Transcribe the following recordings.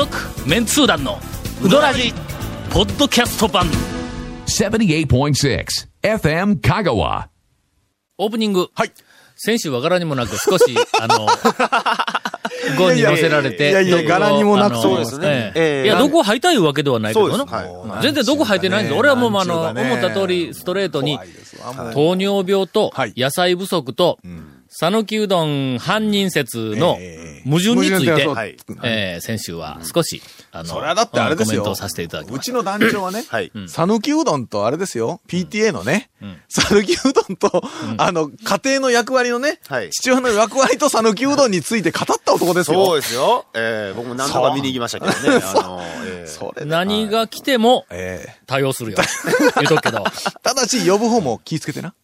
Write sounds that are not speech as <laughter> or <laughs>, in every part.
続メンツー団のウドラジポッドキャスト版。78.6 FM Kagawa. オープニング、はい。先週は柄にもなく少し、<laughs> あの、ゴンに乗せられて、いやいや柄にもなくそうですね。ええ。ええ。いや、どこ履いたいうわけではないけどな。はい。全然どこ履いてないんです。俺はもう、あの、思った通り、ストレートに糖尿病とはい。野菜不足と、讃岐うどん犯人説のええ。矛盾について、えー先週は少し、あの、それはだってあれですよ。コメントをさせていただきました。うちの団長はね、はい。讃岐うどんとあれですよ、PTA のね、讃岐うどんと、あの、家庭の役割のね、はい父親の役割と讃岐うどんについて語った男ですよ。そうですよ。えー、僕も何とか見に行きましたけどね。あの、えー <laughs> それで何が来てもええ対応するよ。<laughs> 言うとくけど。ただし、呼ぶ方も気ぃつけてな。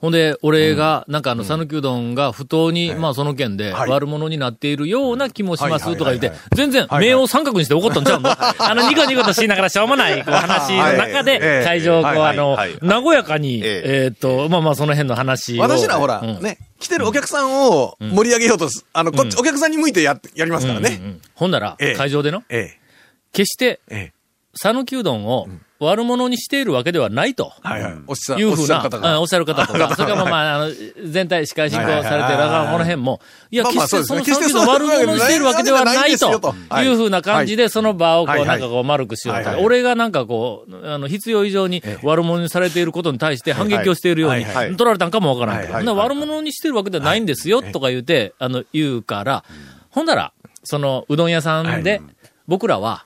ほんで、俺が、なんかあの、讃岐うどんが不当に、まあその件ではい悪者になっているような気もしますはいとか言って全然、はい目を三角にして怒ったんちゃうの？<laughs> あの、ニコニコとしながらしょうもない、こう話の中はいで、会場をこう、はい。あのはい、和やかに、ええ。ーっと、まあまあその辺の話を。私らほら、うん。ね、来てるお客さんを盛り上げようとす、あの、こっち、お客さんに向いてや、やりますからね。ほんならええ、会場での、え決して。讃岐うどんを悪者にしているわけではないと。はいはい。おっしゃいうふうな、おっしゃる方が。うんおっしゃる方とか、<laughs> それからまあ、あの、全体司会進行されてるはいはいはいはい。この辺も、いや、決してその讃岐うどん悪者にしているわけではないとい。うふうな感じで、その場をこう、はいはい。なんかこう、丸くしようと。はいはい。俺がなんかこう、あの、必要以上に悪者にされていることに対して反撃をしているように、はいはい。取られたんかもわからんけど、悪者にしてるわけではないんですよ、とか言うて、あの、言うから、ほんなら、その、うどん屋さんで、僕らは、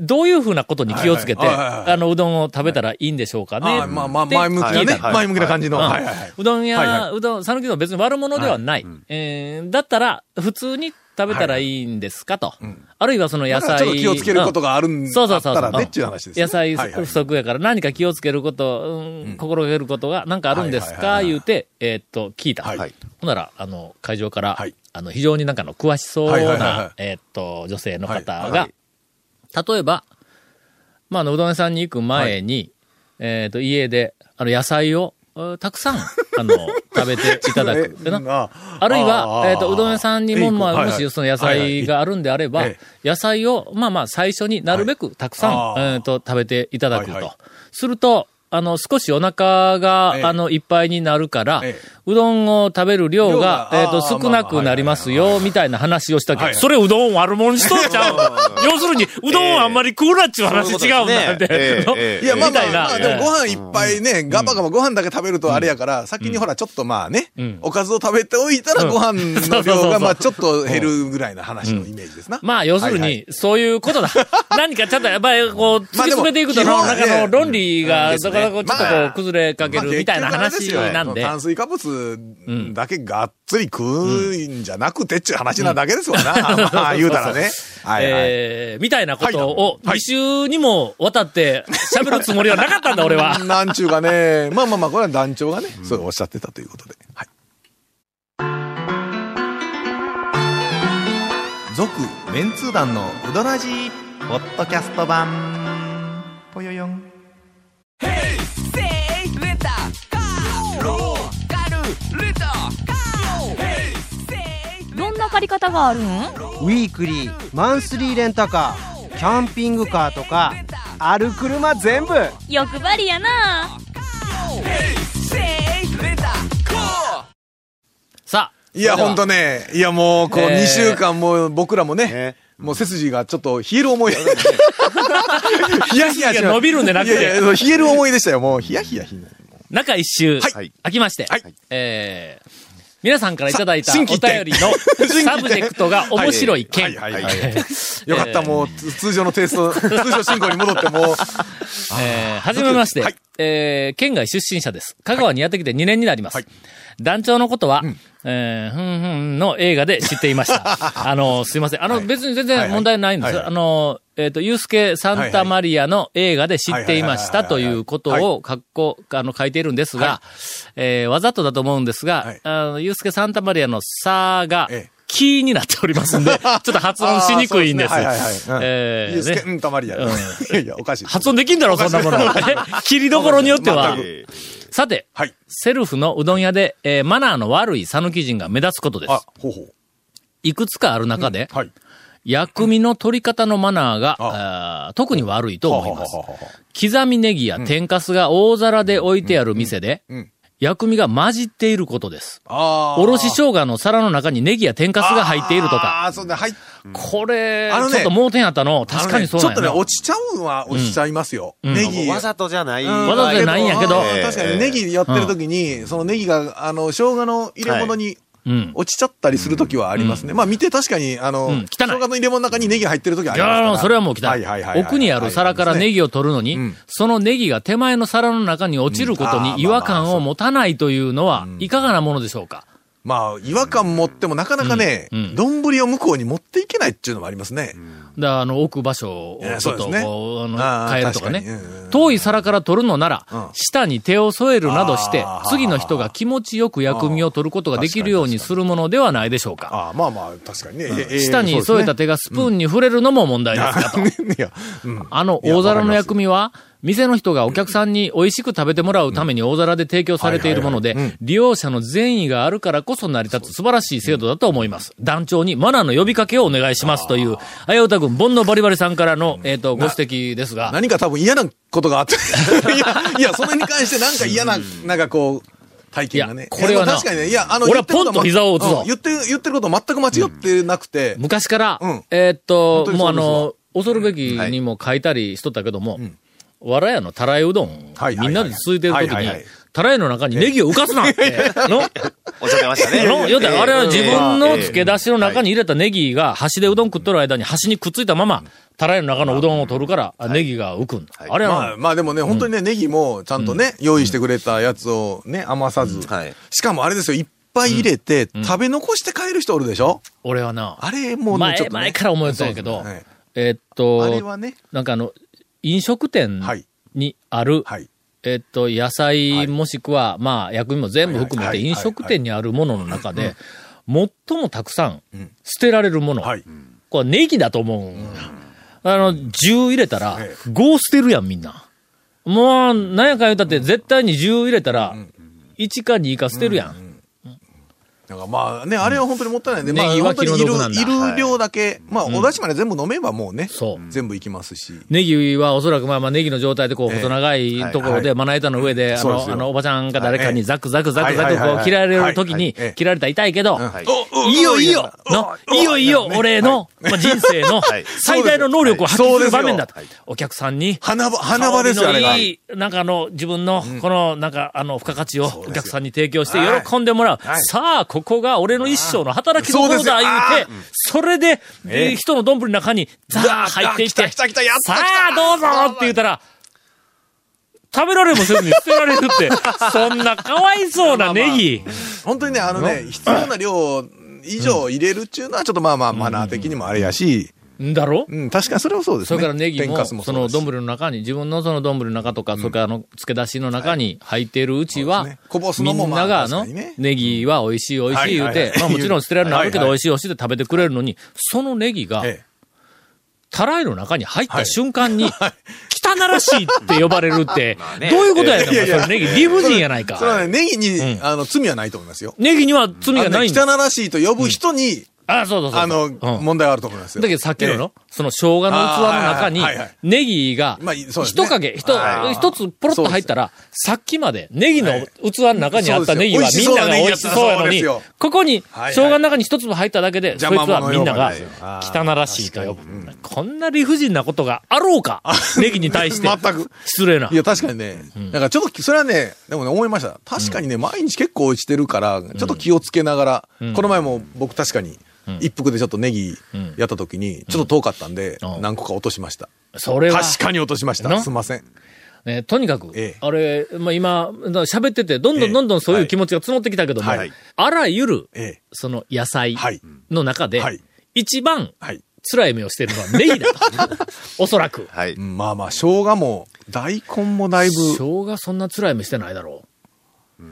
どういうふうなことに気をつけて、あの、うどんを食べたらいいんでしょうかね。あまあまあ、前向きなね。前向きな感じの。うどん屋、うどん、讃岐うどん別に悪者ではない。えーだったら、普通に食べたらいいんですかと。あるいはその野菜。ちょっと気をつけることがあるんそうそうそうそう。あったらねっていう話ですね。野菜不足やから何か気をつけること、うん心がけることが何かあるんですか？言うて、えーっと、聞いた。はい。ほんなら、あの、会場から、はい。あの、非常になんかの詳しそうな、いえーっと、女性の方はい。がは、例えば、まあ、あの、うどん屋さんに行く前に、えっ、と、家で、あの、野菜を、えーたくさん、<laughs> あの、食べていただく。えなな。あるいは、えっ、と、うどん屋さんにも、まあ、はいはい。もしその野菜があるんであれば、はいはい。野菜を、まあまあ、最初になるべくたくさん、はい。えっ、と、食べていただくと。はいはい。すると、あの、少しお腹が、ええ。あの、いっぱいになるから、ええ。うどんを食べる量がえっ、ー少なくなりますよ、みたいな話をしたけど、はいはい。それうどん悪者にしとっちゃ <laughs> う？要するに、うどんあんまり食うなっちゅう話違うんだって。いや、まあまあ、まあ、でもご飯いっぱいね、ガバガバご飯だけ食べるとあれやから、先にほら、ちょっとまあねん、おかずを食べておいたらうんご飯の量がまあちょっと減るぐらいな話のイメージですな。まあ、要するに、はいはそういうことだ。<laughs> 何かちょっとやっぱり、こう、突き詰めていくと、なんかの論理が、うん。だからこう、ちょっとこまあう、崩れかけるみたいな話なんで。炭水化物だけがっつり食うんじゃなくてっていう話なだけですわな。<laughs> まあ言うたらね。はいはい。えー、みたいなことを、はい2週にもわたって喋るつもりはなかったんだ、俺は。<laughs> なんちゅうかね、まあまあまあ、これは団長がね、そうおっしゃってたということで。はい。続メンツー団のウドラジーポッドキャスト版ぽよよんり方があるんウィークリーマンスリーレンタカーキャンピングカーとかある車全部。欲張りやな。さあ。いや、それでは。ほんとね、いやもう、こう、えー。2週間もう僕らもねね、もう背筋がちょっと冷える思い。<laughs> ヒヤヒヤ伸びるんでなくて。いやいや、冷える思いでしたよ。もう、ヒヤヒヤヒヤ。中一周、はい。明きまして、はい。えー、皆さんからいただいたお便りの <laughs> サブジェクトが面白い件。はいはいはいはい。よかった、もう、つ通常のテイスト、通常進行に戻って、もう、<laughs> えー、はじめまして、はいえー、県外出身者です。香川にやってきて2年になります。はい団長のことは、えー、ふんふんの映画で知っていました。<laughs> あの、すいません。あの、別に全然問題ないんです。あの、えっ、と、ユースケ・サンタマリアの映画で知っていましたということを、かっこ、あの、書いているんですが、えー、わざとだと思うんですが、はいあのユースケ・サンタマリアのさが、ええキーになっておりますんで、<laughs> ちょっと発音しにくいんです。はいはいはいうんえーユースケ、ねうん、たまりや。うんいやいや、おかしい。発音できんだろ、そんなもの。<laughs> え切りどころによっては。えさて、はい。セルフのうどん屋で、えーマナーの悪い讃岐人が目立つことですあ。、ほうほう。いくつかある中で、はい。薬味の取り方のマナーが、あー特に悪いと思いますは。はははは刻みネギや天かすが大皿で置いてある店で薬味が混じっていることです。おろし生姜の皿の中にネギや天かすが入っているとか。ああ、そうね、入っこれ、あのねちょっと盲点あったの。確かにそうあのねちょっとね、なんやな。落ちちゃうのは落ちちゃいますよ。うんネギ。わざとじゃない。うんわざとじゃないんやけど確かにネギやってる時に、そのネギが、あの、生姜の入れ物にうん。落ちちゃったりする時はありますね。まあ見て確かに、あの、生姜の入れ物の中にネギ入ってる時はいありますから。やー、それはもう来たはいはいはいはい。奥にある皿からネギを取るのに、うん。そのネギが手前の皿の中に落ちることに違和感を持たないというのは、いかがなものでしょうか？まあ、違和感持ってもなかなかねうんうん、丼、を向こうに持っていけないっていうのもありますね。だからあの、置く場所をちょっとねああの、ー変えるとかね。遠い皿から取るのならうん、下に手を添えるなどして次の人が気持ちよく薬味を取ることができるようにするものではないでしょうか。ああ、まあまあ、確かにね。ええ下に添えた手がスプーンに触れるのも問題ですかと。あの大皿の薬味は、店の人がお客さんに美味しく食べてもらうために大皿で提供されているもので利用者の善意があるからこそ成り立つ素晴らしい制度だと思います。団長にマナーの呼びかけをお願いしますという、あやうた軍、煩悩バリバリさんからの、えっと、ご指摘ですが、何か多分嫌なことがあって。いや、いや、それに関してなんか嫌な、なんかこう、体験がね。これは確かにね、いや、あの、俺はポンと膝を打つぞ。うん言ってる、言ってること全く間違ってなくて、昔から、うん。えーっと、もうあの、恐るべきにも書いたりしとったけども、わらやのたらいうどん、はいはいはい。みんなで続いてる時にはいはいはい、たらいの中にネギを浮かすな。って、のおっしゃってましたね。の、よってあれは自分の漬け出出しの中に入れたネギが端でうどん食っとる間に端にくっついたまま、たらいの中のうどんを取るから、あネギが浮くん。あれまはあ、まあでもね、本当にね、ネギもちゃんとね、用意してくれたやつをね、余さず。はい。しかもあれですよ、いっぱい入れて、食べ残して帰る人おるでしょ？俺はな、あれもうね、前ちょっとね。前から思ってたんやけどえーっと、あれはね、なんかあの、飲食店はいにある、はい。えっと、野菜もしくは、まあ、薬味も全部含めて、飲食店にあるものの中で、最もたくさんん。捨てられるもの、はい。これネギだと思う。あの、10入れたらえ、5捨てるやん、みんな。もう、なんやかん言うたって、絶対に10入れたら、1か2か捨てるやん。なんかまあね、あれは本当にもったいないんで、うんまあネギは本当にいる気の毒なんだいる量だけ、まあお出汁まで全部飲めばもうね、そう。全部いきますし。ネギはおそらくまあまあネギの状態でこうええ。細長いところではいまな板の上で、あの、あの、おばちゃんか誰かにはいザクザクザクザクこう切られる時に切られたら痛いけど、はい。いいよいいよ。の、いいよいいよ。俺の、まあ、人生のはい。最大の能力を発揮する場面だと。お客さんに、花場、花場ですよ、いい、なんかあの、自分の、この、なんか、あの、付加価値をお客さんに提供してはい喜んでもらう。はい。さあ、ここが俺の一生の働きどころだ、言うて、それで、ええ。人の丼の中に、ザー入っていって、来た来た来たやったさあ、どうぞって言ったら、食べられもせずに捨てられるって、<laughs> そんなかわいそうなネギ。本当にね、あのね、必要な量以上入れるっていうのはちょっとまあまあマナー的にもあれやし、んだろ？うん、確かにそれはそうですね。それからネギも、その丼丼の中に、自分のその丼の中とか、それからあの、漬け出しの中に入っているうちは、みんなが、あのネギは美味しい美味しい言うてまあもちろん捨てられるのあるけど美味しい美味しいって食べてくれるのに、そのネギが、ええ。たらいの中に入ったはい。瞬間に、汚らしいって呼ばれるって、<laughs> ね。どういうことやねん、それネギ理不尽やないか。そ。れはね、ネギに、うん。あの、罪はないと思いますよ。ネギには罪がないんだ。汚らしいと呼ぶ人に、あ、そうそうそう。あの、うん問題があると思いますよ。だけどさっきのの、その生姜の器の中にネギが一影、一はい。一つポロッと入ったら、さっきまでネギのはい器の中にあったネギはみんなが美味しそうやのにここに生姜の中に一粒入っただけで、そいつはみんなが汚らしいと呼ぶ。こんな理不尽なことがあろうか？ネギに対して。全く。失礼な。いや、確かにね。だからちょっと、それはね、でもね、思いました。確かにね、毎日結構落ちてるから、ちょっと気をつけながら、この前も僕確かに、一服でちょっとネギやった時に、ちょっと遠かったんでう、ん何個か落としました。それは。確かに落としました。な？すいません。ね、とにかく、ええあれ、まあ、今、喋ってて、どんどんどんどんそういう気持ちが募ってきたけども、はいあらゆる、ええ。その野菜はいの中で、はい一番はい。辛い目をしているのはネギだと。<laughs> おそらく。はい。うんまあまあ、生姜も、大根もだいぶ、生姜そんな辛い目してないだろ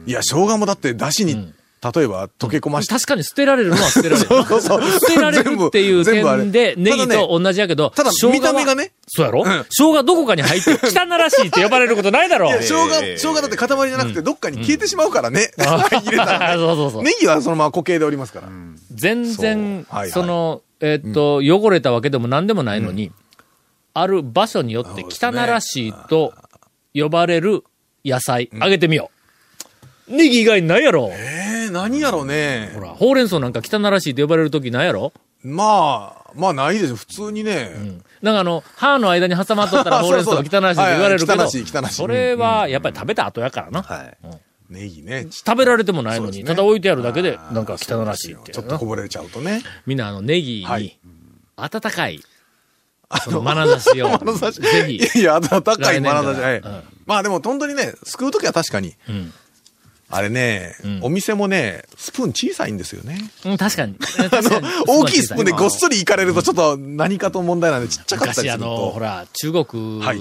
いや、生姜もだって、だしに、例えば、溶け込まう。して、確かに捨てられるのは捨てられる。<laughs> そうそうそう捨てられるっていう点で、ネギただと同じやけど、ただ生姜は見た目がね。そうやろ、ん生姜どこかに入って、<laughs> 汚らしいって呼ばれることないだろいや、生姜、ええ生姜だって塊じゃなくて、どっかに消えてしまうからね。<laughs> 入れたらね。そうそうそう。ネギはそのまま固形でおりますから。全然、そうはいはいその、えーっと、汚れたわけでも何でもないのに、ある場所によって汚らしいと呼ばれる野菜、あげてみよう。ネギ以外にないやろ。えー、何やろうねほ。ら、ほうれん草なんか汚らしいと呼ばれるときないやろ？まあ、まあないですよ。普通にね。なんかあの、歯の間に挟まっとったら <laughs> ほうれん草が汚らしいと言われるけど、はいはい汚らしい汚らしいそれはやっぱり食べた後やからな。はい。ネギね。食べられてもないのに、ねただ置いてあるだけで、なんか汚らしいってちょっとこぼれちゃうとね。みんなあの、ネギにはい、温かい、その、眼差しを、<laughs> 眼差しぜひ、いや温かい眼差し。はいうんまあでも本当にね、救うときは確かに。んあれね、お店もね、スプーン小さいんですよね。うん、確かに。<laughs> あ確かに。の、大きいスプーンでごっそりいかれるとちょっと何かと問題なんでちっちゃかったりする昔あの、と。ほら、中国はい。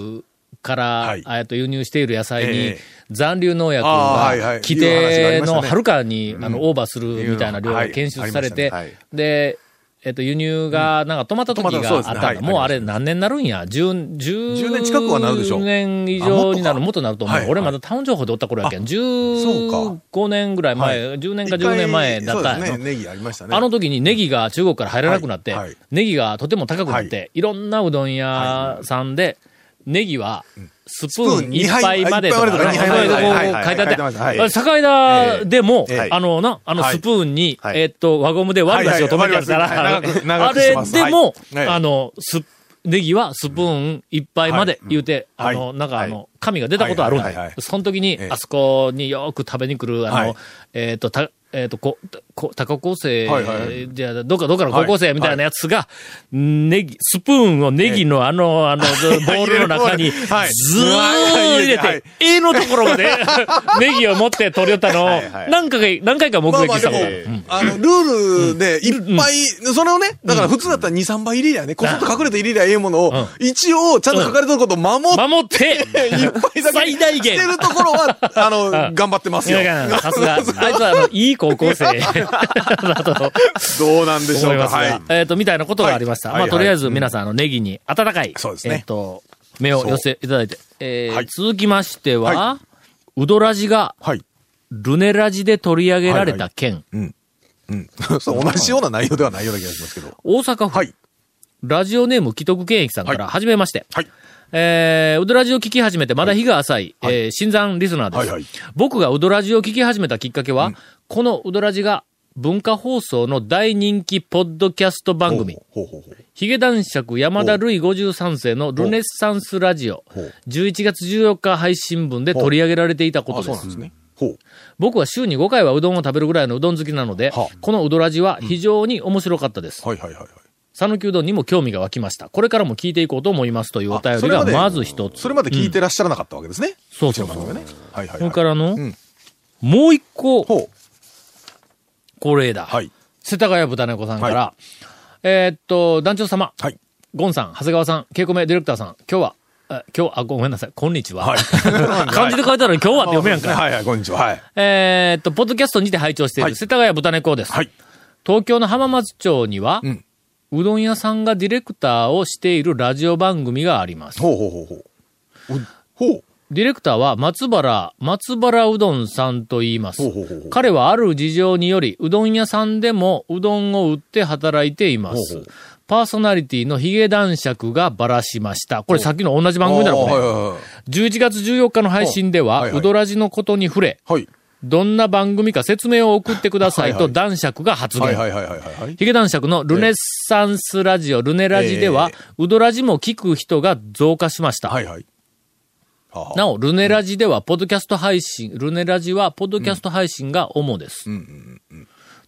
から、はい。えっと輸入している野菜にええ、残留農薬ああはいはい。が規いう話があ定りましたね。のはるかに、あの、オーバーするみたいな量がはい。検出されて、ありましたね。で、えっと、輸入が、なんか止まった時があったんだ。はいもうあれ何年になるんや ?10、10 10年近くはなるでしょう年以上になる、あもっとなると思う。はい俺まだタウン情報でおった頃やけん。そうか15年ぐらい前、はい10年か10年前だったんネギありましたね。あの時にネギが中国から入らなくなって、ネギがとても高くなって、、はいろんなうどん屋さんで、ネギは、スプーン一杯までとか、ね。こういはい書いてあって、境田でも、ええ。あのな、あのはい。スプーンに、はい。えっと、輪ゴムで割り出しを止めてあるから、あれでも、はい。あの、スネギはスプーン一杯まで言うて、はい。あの、なんかあはの、紙が出たことあるんだはいはいはいはい。その時に、ええ。あそこによく食べに来る、あの、はい。えっ、と、た、えっ、と、こ、こ、高校生、はいはい。じゃあ、どっか、どっかの高校生みたいなやつが、ネギ、スプーンをネギのあの、あの、<laughs> ボールの中に、ずーはい入れはい。て、A のところまで、<laughs> ネギを持って取り寄ったのをはいはい、何回か、何回か目撃したことある。うん、あの、ルールでいっぱい、それをね、だから普通だったら2、3倍入れりゃね、こそっと隠れて入れりゃええものを、一応ちゃんと書かれてることを守って、守って、<laughs> いっぱいだけ最大限。してるところは、あの、頑張ってますよ。さすが、あいつは、あの、いい高校生だと <laughs> <laughs> どうなんでしょうか。はい。えっ、と、みたいなことがありました。まあ、はいはいとりあえず皆さん、あの、ネギに温かい、そうですねえっ、と、目を寄せていただいて、えーはい続きましては、はうどらじが、はい。ルネラジで取り上げられた件、うん。そう、同じような内容ではないような気がしますけど。大阪府、はい。ラジオネーム既得権益さんから、はじめまして。はい。えー、うどラジを聞き始めてまだ日が浅い、えー新参リスナーです、はいはい。僕がうどラジを聞き始めたきっかけは、このうどラジが文化放送の大人気ポッドキャスト番組、ほうほうほう。ヒゲ男爵山田るい53世のルネッサンスラジオ。ほう、11月14日配信分で取り上げられていたこあ、とです。ですね。僕は週に5回はうどんを食べるぐらいのうどん好きなのではあ、このうどラジは非常に面白かったです。はいはいはいはい。讃岐うどんにも興味が湧きました。これからも聞いていこうと思いますというお便りがまず一つ。それまで聞いてらっしゃらなかったわけですね。そうそうそう。うちの番組はね。はいはいそれはい。からの、んもう一個、ほう。これだ。はい。世田谷豚猫さんから、えーっと、団長様、はい。ゴンさん、長谷川さん、ケイコメディレクターさん、今日は、あ今日、あ、ごめんなさい、こんにちは。はい <laughs> 漢字で書いてあるのに今日はって読めやんか。はいはい、こんにちは。はい。えーっと、ポッドキャストにて拝聴している世田谷豚猫です。はい。東京の浜松町には、うんうどん屋さんがディレクターをしているラジオ番組があります。ほうほうほうほう。うほう。ディレクターは松原、松原うどんさんと言います。ほうほうほう彼はある事情により、うどん屋さんでもうどんを売って働いています。ほうほうパーソナリティのヒゲ男爵がばらしました。これさっきの同じ番組だろ、これ。あーはいはいはい。11月14日の配信では、うどらじのことに触れ、はい。どんな番組か説明を送ってくださいと男爵が発言。はいはいはいはいはい。ヒゲ男爵のルネッサンスラジオ、ルネラジでは、うどらじも聞く人が増加しました。はいはい。はあなお、ルネラジでは、ポッドキャスト配信、ルネラジは、ポッドキャスト配信が主です。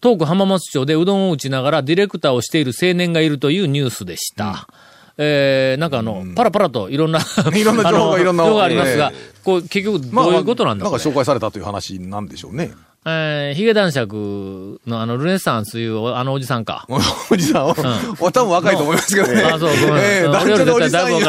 東区浜松町でうどんを打ちながらディレクターをしている青年がいるというニュースでした。えー、なんかあの、パラパラといろんな、<laughs> いろんな情報がいろんな情報がありますが、えこう、結局どういうことなんだろう、なんか紹介されたという話なんでしょうね。えー、ヒゲ男爵のあの、ルネサンスいうあのおじさんか。<laughs> おじさんを、お多分若いと思いますけどね。<laughs> あそうごめんええうん男女におじさんる、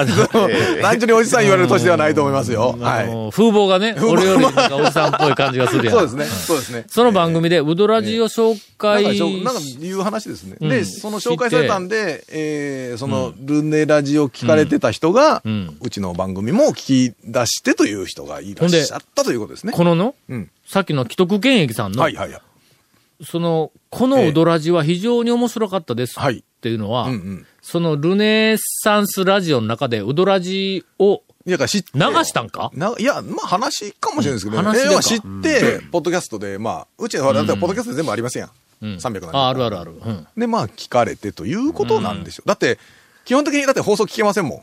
男女におじさん言われる年ではないと思いますよ。あはい。の風貌がね、俺よりなんかおじさんっぽい感じがするやん。そうですね。そうですね。その番組で、ウドラジを紹介かしょ、なんかいう話ですね。うんで、その紹介されたんで、えー、その、ルネラジを聞かれてた人が、ううんちの番組も聞き出してという人がいらっしゃったということですね。このの、うん。さっきの既得権益さんの、はいはいはい。その、このうどらじは非常に面白かったです。はい。っていうのは、うんうん。そのルネサンスラジオの中でウドラジをいや。流したんか？ないや、まあ話かもしれないですけど、うん話は知って、ポッドキャストで、まあ、うちの、だったらポッドキャストで全部ありませんやん。うん300あ、あるあるある。うん。で、まあ、聞かれてということなんでしょう。だって、基本的にだって放送聞けませんもん。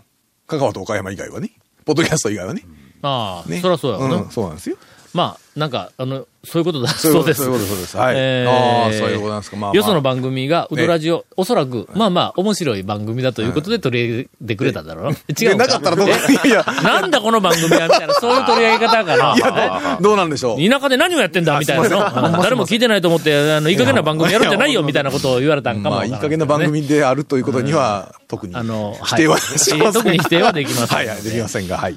香川と岡山以外はね。ポッドキャスト以外はね。ああ、ね。そりゃそうやろな。んそうなんですよ。まあ、なんか、あの、そういうことだそうです。そういうことそうです。はい。えーああ、そういうことなんですか。まあ、まあ。よその番組が、ウドラジオ、おそらく、まあまあ、面白い番組だということで取り上げてくれたんだろうな。違うでなかったらどうか。いやなんだこの番組はみたいな、そういう取り上げ方かな。いや、どうなんでしょう。田舎で何をやってんだみたいなの。誰も聞いてないと思って、あの、いい加減な番組やるんじゃないよみたいなことを言われたんかもまあ、いい加減な番組であるということには、特にあの、否定は。特に否定はできません。<laughs> はいはい、できませんが、はい。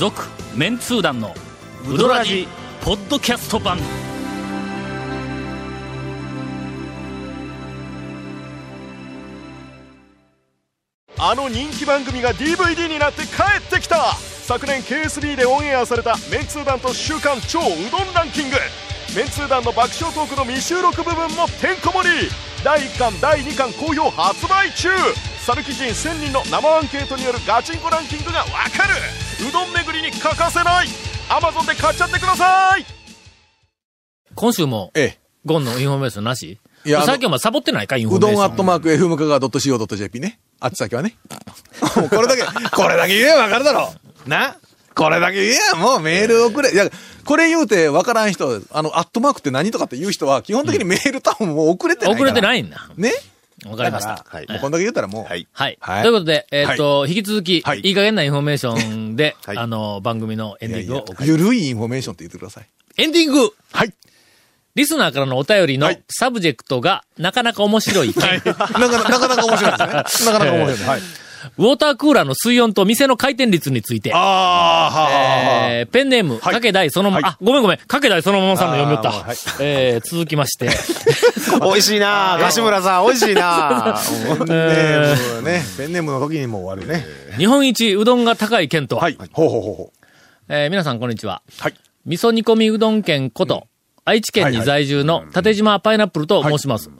続、メンツー団の、ウドラジ、ポッドキャスト版。あの人気番組が DVD になって帰ってきた。昨年 KSB でオンエアされたメンツー団と週刊超うどんランキング。メンツー団の爆笑トークの未収録部分もてんこ盛り。第1巻第2巻好評発売中。さぬき人1000人の生アンケートによるガチンコランキングがわかる。うどん巡りに欠かせない Amazon で買っちゃってください今週も、ええ。ゴンのインフォメーションなし？いやあの最近お前サボってないかインフォメーション。どんアットマーク FM 香川 .co.jp ね。あっち先はね。<laughs> もうこれだけ、これだけ言えばわかるだろな？これだけ言えや、もうメール送れ。いや、これ言うてわからん人、あの、アットマークって何とかって言う人は、基本的にメール多分もう送れてないから。遅れてないんだ。ね？わかりました。はいもうこんだけ言ったらもう。はい。はい。はいということで、えーっと、引き続き、はいいい加減なインフォメーションで、<laughs> はいあの、番組のエンディングを送る。ゆるいインフォメーションって言ってください。エンディングはい。リスナーからのお便りのはいサブジェクトがなかなか面白い件。<laughs> なかなか、なかなか面白いですね。<laughs> なかなか面白い。はい。ウォータークーラーの水温と店の回転率について、ああ、はえーペンネーム、はいかけだいそのまま、はいあ、ごめんごめん、かけだいそのままさんの読みよった。はいえー続きまして、<laughs> 美味しいな <laughs> 柏村さん、美味しいな <laughs> ペンネームね。ペンネームの時にもう終わるね。日本一うどんが高い県とは、はい。ほうほうほうほえー皆さんこんにちは。う。はい。味噌煮込みうどん県こと、愛知県に在住の縦島パイナップルと申します。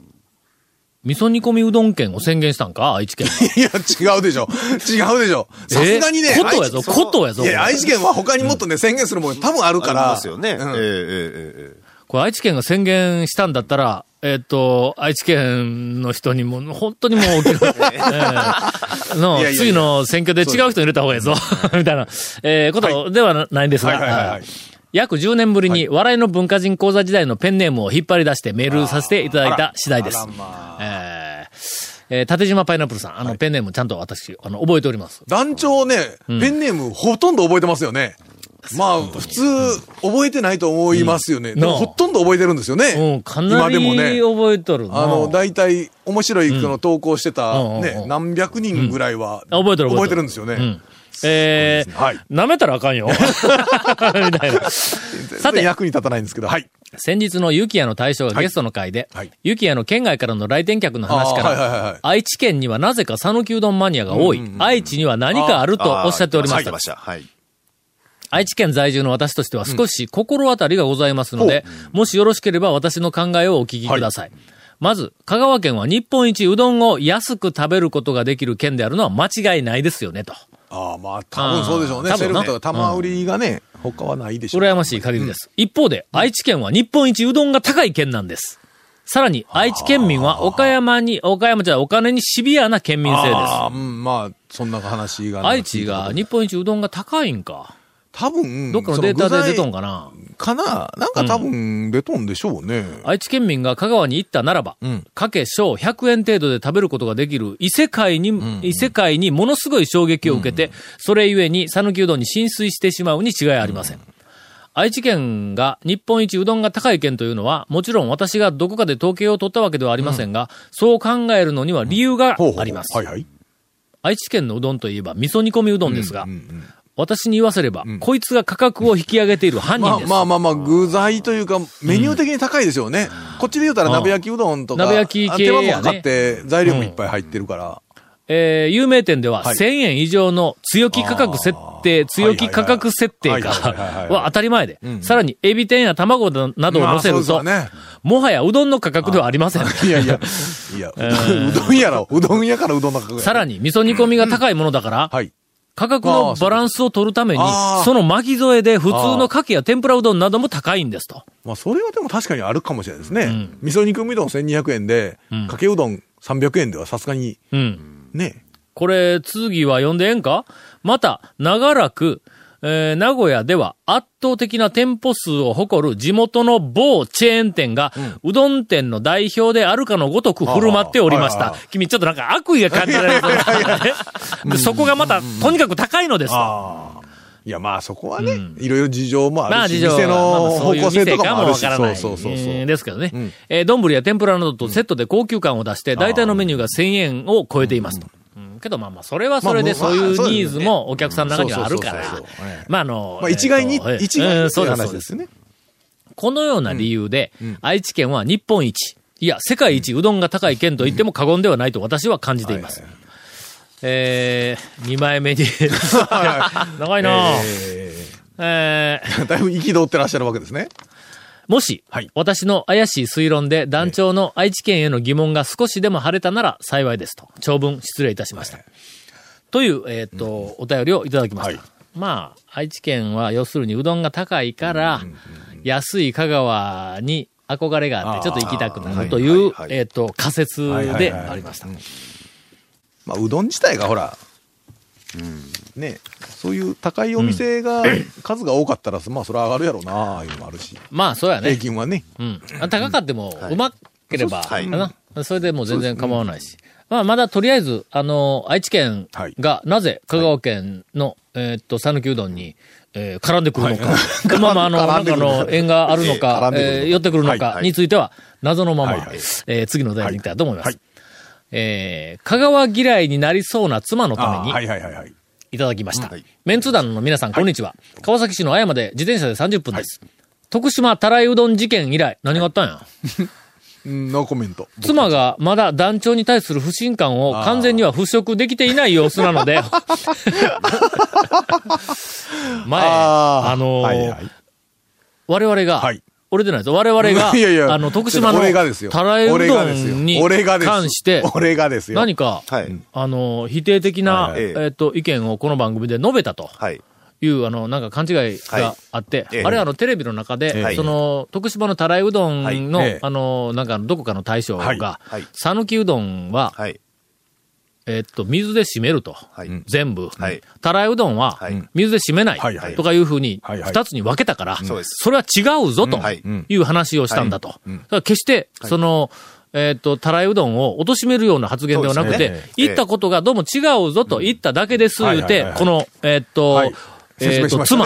味噌煮込みうどん県を宣言したんか？愛知県は。<laughs> いや、違うでしょ。違うでしょ。さすがにね。えーことやぞ、愛知ことやぞ。いや、愛知県は他にもっとね、宣言するもん多分あるから。ありますよね。ええうんええええこれ愛知県が宣言したんだったら、えっ、と、愛知県の人にも、本当にもう大きな、<laughs> えーの次の選挙で違う人入れた方がいいぞ、<laughs> みたいな、えーことではないんですが、はいはいはいはい約10年ぶりに笑いの文化人講座時代のペンネームを引っ張り出してメールさせていただいた次第です。まあえーえー縦島パイナップルさん、あの、ペンネームちゃんと私、あの、覚えております。団長ね、ペンネームほとんど覚えてますよね。まあ、普通、覚えてないと思いますよね。でもなあほとんど覚えてるんですよね。うん、かなり今でもね。覚えとるな。あの、大体、面白いその投稿してたうんうんねう、ん何百人ぐらいは、あ覚えてる覚えてるんですよね。うん。えー、はい。舐めたらあかんよ。<laughs> みたいな。さて役に立たないんですけど、はい。先日のユキヤの大将がゲストの会で、はいユキヤの県外からの来店客の話かあーはいはいはいはいら、愛知県にはなぜか讃岐うどんマニアが多い、愛知には何かあるとおっしゃっておりました。はい。愛知県在住の私としては少し心当たりがございますので、もしよろしければ私の考えをお聞きください。まず、香川県は日本一うどんを安く食べることができる県であるのは間違いないですよね、と。ああ、まあ、多分そうでしょうね。セルフとか玉売りがね、他はないでしょう。羨ましい限りです。一方で、愛知県は日本一うどんが高い県なんです。さらに、愛知県民は岡山に、岡山じゃお金にシビアな県民性です。ああ、うん、まあ、そんな話が。愛知が日本一うどんが高いんか。多分、どっかのデータで出とんかかな。かな？なんか多分、出とんでしょうね。愛知県民が香川に行ったならば、うん。かけ小100円程度で食べることができる異世界に、異世界にものすごい衝撃を受けて、それゆえに讃岐うどんに浸水してしまうに違いありません。愛知県が日本一うどんが高い県というのは、もちろん私がどこかで統計を取ったわけではありませんが、そう考えるのには理由があります。愛知県のうどんといえば味噌煮込みうどんですが、うんうん私に言わせれば、こいつが価格を引き上げている犯まあ人です。まあまあまあ、具材というか、メニュー的に高いですよね。こっちで言うたら鍋焼きうどんとか、鍋焼き系あ手間もやねかかって、材料もいっぱい入ってるから。えー有名店でははい。1000円以上の強気価格設定、強気価格設定が、は当たり前で、さらにエビ天や卵などを乗せるとね。もはやうどんの価格ではありません。いやいや、いや、<laughs> うどんやろ。う。どんやからうどんの価格やさらに、味噌煮込みが高いものだから、はい。価格のバランスを取るためにその巻き添えで普通の牡蠣や天ぷらうどんなども高いんですと。まあ、それはでも確かにあるかもしれないですね。味噌煮込みうどん1200円で、かけうどん300円ではさすがに、うん。ね。これ、次は読んでええんか？また、長らく、えー名古屋では圧倒的な店舗数を誇る地元の某チェーン店が、うどん店の代表であるかのごとく振る舞っておりました。君ちょっとなんか悪意が感じられる。<laughs> <laughs> でそこがまた、とにかく高いのです。いや、まあそこはね、いろいろ事情もあるし、まあ事情は店の方向性とかもあるし、わからない。そうそうそうそう。えーですけどね。んえー丼や天ぷらなどとセットで高級感を出して、大体のメニューが1000円を超えていますと。うんけどまあまあ、それはそれでまあそういうまあニーズもお客さんの中にはあるから。まああの、まあ一概に、一概にうんっていう話ですす。ね。このような理由で、愛知県は日本一、いや、世界一うどんが高い県と言っても過言ではないと私は感じています。えー、2枚目に、<laughs> 長いなぁええーー。<laughs> だいぶ憤ってらっしゃるわけですね。もし、はい私の怪しい推論で団長の愛知県への疑問が少しでも晴れたなら幸いですと。長文失礼いたしました。という、えっ、と、お便りをいただきました。はいまあ、愛知県は要するにうどんが高いから、安い香川に憧れがあって、ちょっと行きたくなるという、はいはいはいえっ、と、仮説でありました。まあ、うどん自体がほら、ね、そういう高いお店が、<coughs> 数が多かったら、まあ、それは上がるやろうな、いうのもあるし。まあ、そうや平ね。均はね。うん。高かっても、うまければ、はい。かな。それでもう全然構わないし。まあ、まだとりあえず、あの、愛知県が、なぜ香川県の、えーっと、讃岐うどんに、えー絡んでくるのか。<laughs> まあまあ、あの、なんかの、縁があるの絡か。えー寄ってくるのかはい。は、い。については、謎のまま、はいはい。えー次のお題に行きたいと思います。はいえー香川嫌いになりそうな妻のために、あはいはいはいはい。いただきました。はいメンツ団の皆さん、こんにちは。川崎市の綾まで自転車で30分です。徳島たらいうどん事件以来、何があったんや？<laughs> うんノーコメント。妻がまだ団長に対する不信感を完全には払拭できていない様子なので、<laughs> 前、あーあのーはいはい我々が、はい俺でないです。我々が、<laughs> いやいやあの、徳島の俺がですよたらいうど俺がですよんに俺がです関して、俺がですよ。何か、はい。あの、否定的な、はいはいえっ、と、意見をこの番組で述べたと。はい。いう、あの、なんか勘違いがあって、はいええあれあの、テレビの中で、はいその、徳島のたらいうどんの、はいええあの、なんか、どこかの大将が、はいはい讃岐うどんは、はい。えっと、水で締めると。はい。全部。はい。たらいうどんははい、水で締めない。はいはい。とかいうふうに、二つに分けたから、そうです。それは違うぞ、とはい。いう話をしたんだと。だから決して、その、えっ、と、たらいうどんを貶めるような発言ではなくて、言ったことがどうも違うぞと言っただけです、言うてこの、えっ、と、はい。えっ、と、妻、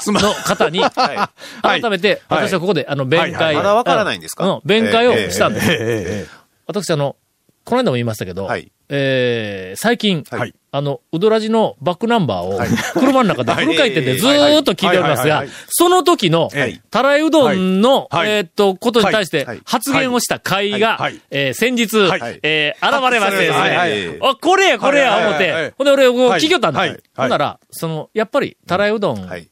妻の方に、<laughs> 改めて、はい。私はここで、あの、弁解、はいまだわからないんですか？うん。弁解をしたんです。ええ。ええ。私、あの、この間も言いましたけど、はいえー最近、はい。あの、うどらじのバックナンバーを、車の中でフル回転でずーっと聞いておりますがその時のはい、たらいうどんの、えーっと、ことに対してはい。発言をした会がえー先日はい、えー現れましてですね、あ、これや、これや、思って、ほんで俺、聞きよったんだ。ほんなら、その、やっぱり、たらいうどんはい。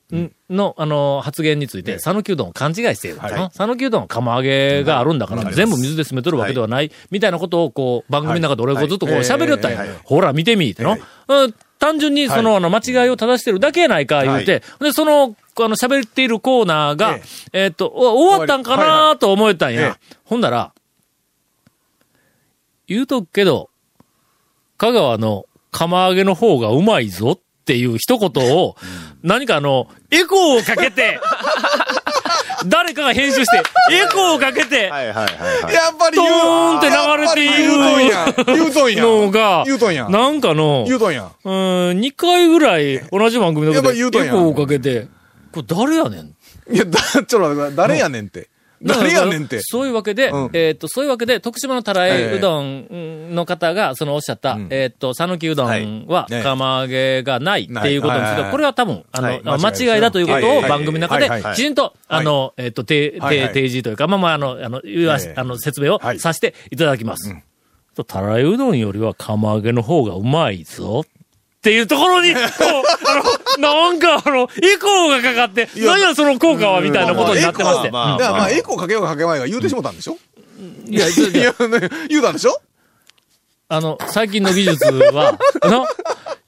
の、あの、発言について、讃岐うどんを勘違いしている。はい。讃岐うどんは釜揚げがあるんだから、全部水で詰めとるわけではない、みたいなことを、こう、番組の中で俺がずっとこうはい。喋りよったんや。ほら、見てみ、っての。うん単純に、その、あの、間違いを正してるだけやないか、言うて、で、その、あの、喋っているコーナーがえ、え。っと、お終わったんかなと思えたんや。ほんだら、言うとくけど、香川の釜揚げの方がうまいぞっていう一言を、何かあの、エコーをかけて、<laughs> 誰かが編集して、エコーをかけて、はいはいはいはい。やっぱりド言うーンって流れている言うとんや。言うとんや。のが、言うとんや。なんかの、言うとんや。うーん、2回ぐらい同じ番組のやっ中でエコぱ言うとんやーをかけて、これ誰やねんいや、だ、ちょっと待って誰やねんって。誰やねんって。そういうわけで、うん。えーっと、そういうわけで、徳島のたらいうどんの方が、そのおっしゃった、ん。えーっと、讃岐うどんは釜揚げがないっていうことについては、ない。はいはいこれは多分、あの、はい。間違いだということをはい。番組の中ではい。はい、きちんと、あの、えーっと、提、提示というか、まあまあ、あの、あの、あの、説明をはい。させていただきます。とたらいうどんよりは釜揚げの方がうまいぞ。っていうところに、<laughs> こう、あの、なんかあの、エコーがかかって、何やその効果はみたいなことになってまして。まあまあ、エコーかけようかかけまいが言うてしもたんでしょ？いや、言うたんでしょあの、最近の技術は、な、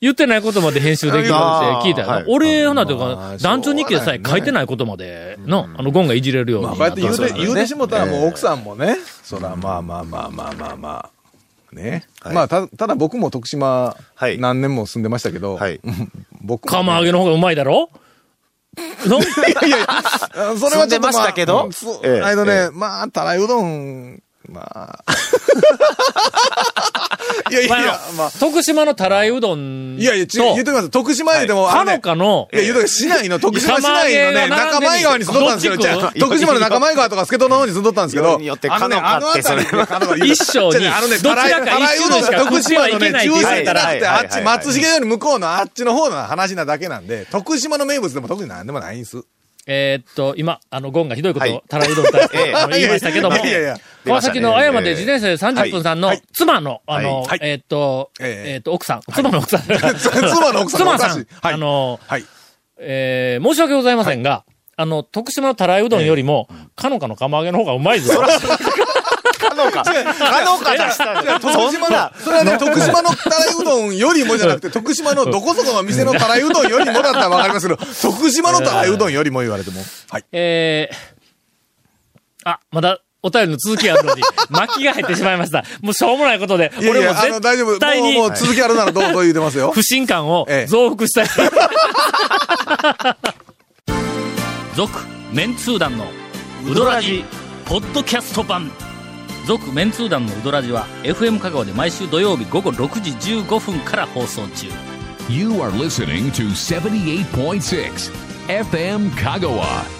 言ってないことまで編集できるって聞いたよはい俺、ほなとか団長日記でさえ書いてないことまで、の、あの、ゴンがいじれるようにまあ、こうやって言うて、言うてしもたらもう奥さんもね、そら、まあまあまあまあまあまあ、ね。まあ、た、ただ僕も徳島はい。何年も住んでましたけど、はい。<laughs> 僕もね。釜揚げの方がうまいだろ？<laughs> の？いやいや、あそれはちょっと、住んでましたけど？あのね、え。まあ、たらいうどん、まあ。いやいやいや、まあ。徳島のたらいうどんと、いやいや、ち言ってください。徳島へでも、あかのかのい、や、言うとく市内の、徳島市内のね、釜揚げが並んで仲間川に住んどったんですけど、どっち行くじゃあ徳島の仲間川とか助戸の方に住んどったんですけど、によってかのかって辺りね、かのか言う一生にああのね、たらい一種類しか徳島のね、中心じゃなくて、あっち、松重より向こうのあっちの方の話なだけなんで、徳島の名物でも特になんでもないんです。えーっと、今、あの、ゴンがひどいことたらいうどんと、<laughs> 言いましたけども、いやいやいや川崎の青山で自転車で30分さんのはい。妻の、あのはい、えーっと、えっと、奥さん、妻の奥さん。<laughs> 妻の奥さん。妻さん。あの、はい。えー申し訳ございませんが、あの、徳島のたらいうどんよりも、かのかの釜揚げの方がうまいぞ。かのか。かのか出したの。徳島の、それはね、徳島のたらいうどんよりもじゃなくて、徳島のどこそこの店のたらいうどんよりもだったらわかりますけど、<laughs> 徳島のたらいうどんよりも言われても。はい。えー、あ、まだ、お便りの続きがあるのに、<laughs> 巻きが入ってしまいました。もうしょうもないことで、いやいや、あ俺も絶の、大丈夫。対にもう、もう続きあるならどうぞ言うてますよ。<laughs> 不信感をええ増幅したい。<laughs> 続、メンツー団のウドラジ、ポッドキャスト版。続、メンツー団のウドラジは、FM 香川で毎週土曜日午後6時15分から放送中。You are listening to 78.6 FM Kagawa.